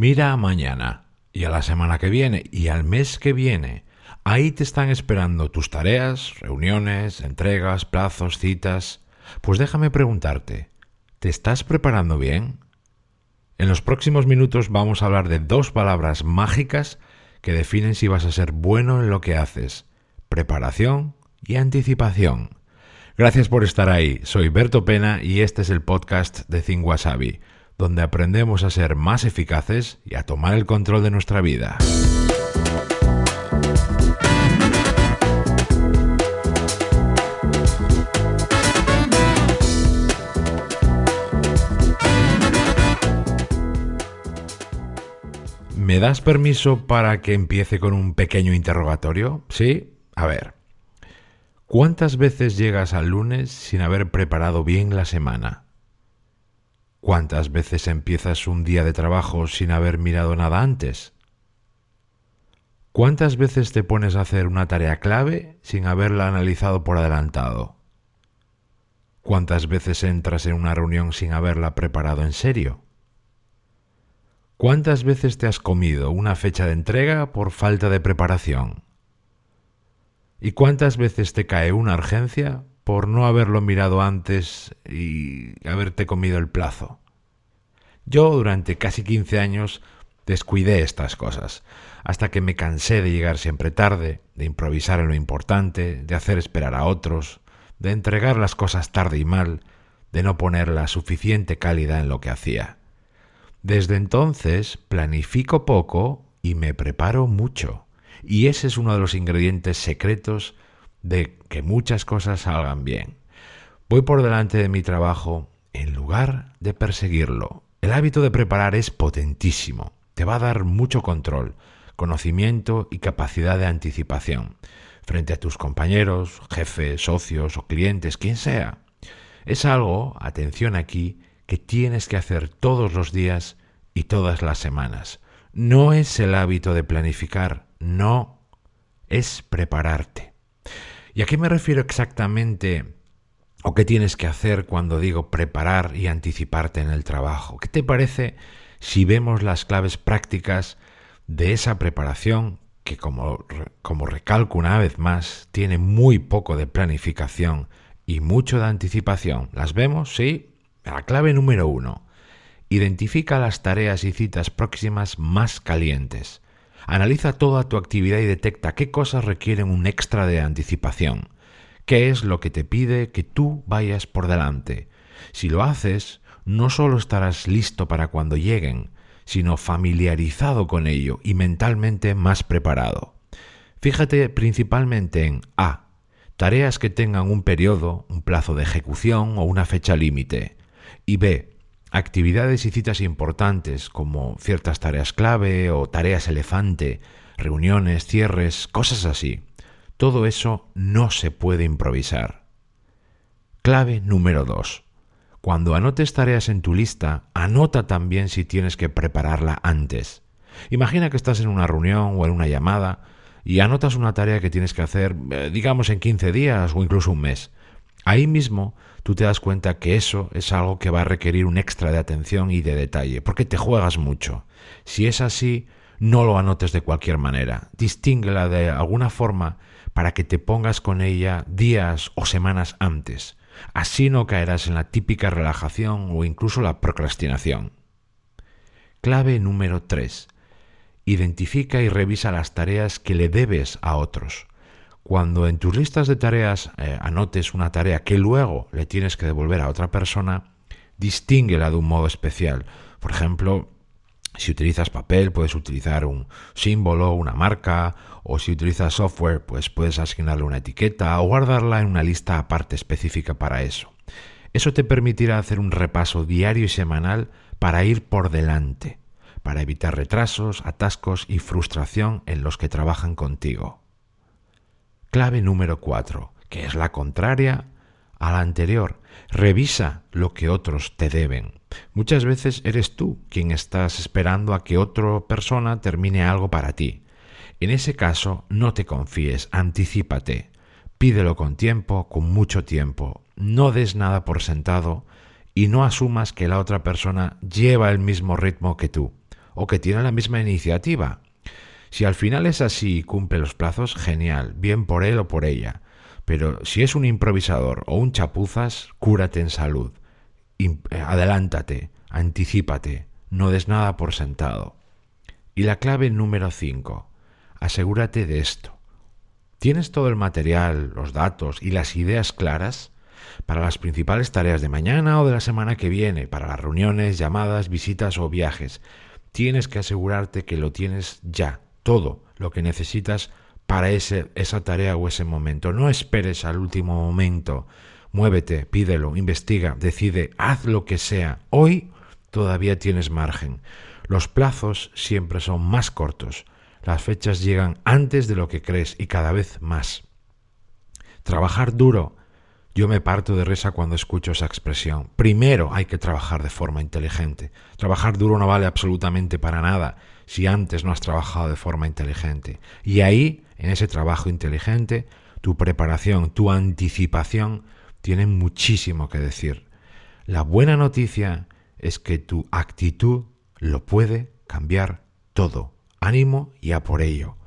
Mira a mañana y a la semana que viene y al mes que viene. Ahí te están esperando tus tareas, reuniones, entregas, plazos, citas. Pues déjame preguntarte, ¿te estás preparando bien? En los próximos minutos vamos a hablar de dos palabras mágicas que definen si vas a ser bueno en lo que haces. Preparación y anticipación. Gracias por estar ahí. Soy Berto Pena y este es el podcast de Think Wasabi donde aprendemos a ser más eficaces y a tomar el control de nuestra vida. ¿Me das permiso para que empiece con un pequeño interrogatorio? ¿Sí? A ver. ¿Cuántas veces llegas al lunes sin haber preparado bien la semana? ¿Cuántas veces empiezas un día de trabajo sin haber mirado nada antes? ¿Cuántas veces te pones a hacer una tarea clave sin haberla analizado por adelantado? ¿Cuántas veces entras en una reunión sin haberla preparado en serio? ¿Cuántas veces te has comido una fecha de entrega por falta de preparación? ¿Y cuántas veces te cae una urgencia por no haberlo mirado antes y haberte comido el plazo. Yo durante casi 15 años descuidé estas cosas, hasta que me cansé de llegar siempre tarde, de improvisar en lo importante, de hacer esperar a otros, de entregar las cosas tarde y mal, de no poner la suficiente calidad en lo que hacía. Desde entonces planifico poco y me preparo mucho, y ese es uno de los ingredientes secretos de que muchas cosas salgan bien. Voy por delante de mi trabajo en lugar de perseguirlo. El hábito de preparar es potentísimo. Te va a dar mucho control, conocimiento y capacidad de anticipación frente a tus compañeros, jefes, socios o clientes, quien sea. Es algo, atención aquí, que tienes que hacer todos los días y todas las semanas. No es el hábito de planificar, no, es prepararte. ¿Y a qué me refiero exactamente o qué tienes que hacer cuando digo preparar y anticiparte en el trabajo? ¿Qué te parece si vemos las claves prácticas de esa preparación que, como, como recalco una vez más, tiene muy poco de planificación y mucho de anticipación? ¿Las vemos? Sí. La clave número uno. Identifica las tareas y citas próximas más calientes. Analiza toda tu actividad y detecta qué cosas requieren un extra de anticipación, qué es lo que te pide que tú vayas por delante. Si lo haces, no solo estarás listo para cuando lleguen, sino familiarizado con ello y mentalmente más preparado. Fíjate principalmente en A. Tareas que tengan un periodo, un plazo de ejecución o una fecha límite. Y B actividades y citas importantes como ciertas tareas clave o tareas elefante, reuniones, cierres, cosas así. Todo eso no se puede improvisar. Clave número 2. Cuando anotes tareas en tu lista, anota también si tienes que prepararla antes. Imagina que estás en una reunión o en una llamada y anotas una tarea que tienes que hacer, eh, digamos, en 15 días o incluso un mes. Ahí mismo tú te das cuenta que eso es algo que va a requerir un extra de atención y de detalle, porque te juegas mucho. Si es así, no lo anotes de cualquier manera. Distínguela de alguna forma para que te pongas con ella días o semanas antes. Así no caerás en la típica relajación o incluso la procrastinación. Clave número 3. Identifica y revisa las tareas que le debes a otros. Cuando en tus listas de tareas eh, anotes una tarea que luego le tienes que devolver a otra persona, distínguela de un modo especial. Por ejemplo, si utilizas papel, puedes utilizar un símbolo, una marca, o si utilizas software, pues puedes asignarle una etiqueta o guardarla en una lista aparte específica para eso. Eso te permitirá hacer un repaso diario y semanal para ir por delante, para evitar retrasos, atascos y frustración en los que trabajan contigo. Clave número 4, que es la contraria a la anterior. Revisa lo que otros te deben. Muchas veces eres tú quien estás esperando a que otra persona termine algo para ti. En ese caso, no te confíes, anticípate. Pídelo con tiempo, con mucho tiempo. No des nada por sentado y no asumas que la otra persona lleva el mismo ritmo que tú. o que tiene la misma iniciativa. Si al final es así y cumple los plazos, genial, bien por él o por ella. Pero si es un improvisador o un chapuzas, cúrate en salud. adelántate, anticípate, no des nada por sentado. Y la clave número 5. Asegúrate de esto. ¿Tienes todo el material, los datos y las ideas claras? para las principales tareas de mañana o de la semana que viene, para las reuniones, llamadas, visitas o viajes. Tienes que asegurarte que lo tienes ya, todo lo que necesitas para ese, esa tarea o ese momento. No esperes al último momento. Muévete, pídelo, investiga, decide, haz lo que sea. Hoy todavía tienes margen. Los plazos siempre son más cortos. Las fechas llegan antes de lo que crees y cada vez más. Trabajar duro yo me parto de risa cuando escucho esa expresión. Primero hay que trabajar de forma inteligente. Trabajar duro no vale absolutamente para nada si antes no has trabajado de forma inteligente. Y ahí, en ese trabajo inteligente, tu preparación, tu anticipación tienen muchísimo que decir. La buena noticia es que tu actitud lo puede cambiar todo. Ánimo y a por ello.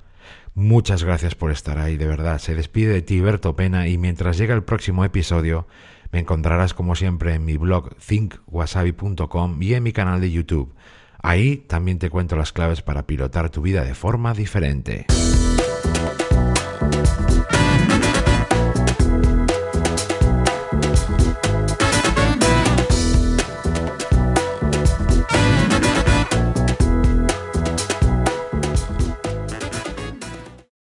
Muchas gracias por estar ahí, de verdad. Se despide de ti Berto Pena y mientras llega el próximo episodio me encontrarás como siempre en mi blog thinkwasabi.com y en mi canal de YouTube. Ahí también te cuento las claves para pilotar tu vida de forma diferente.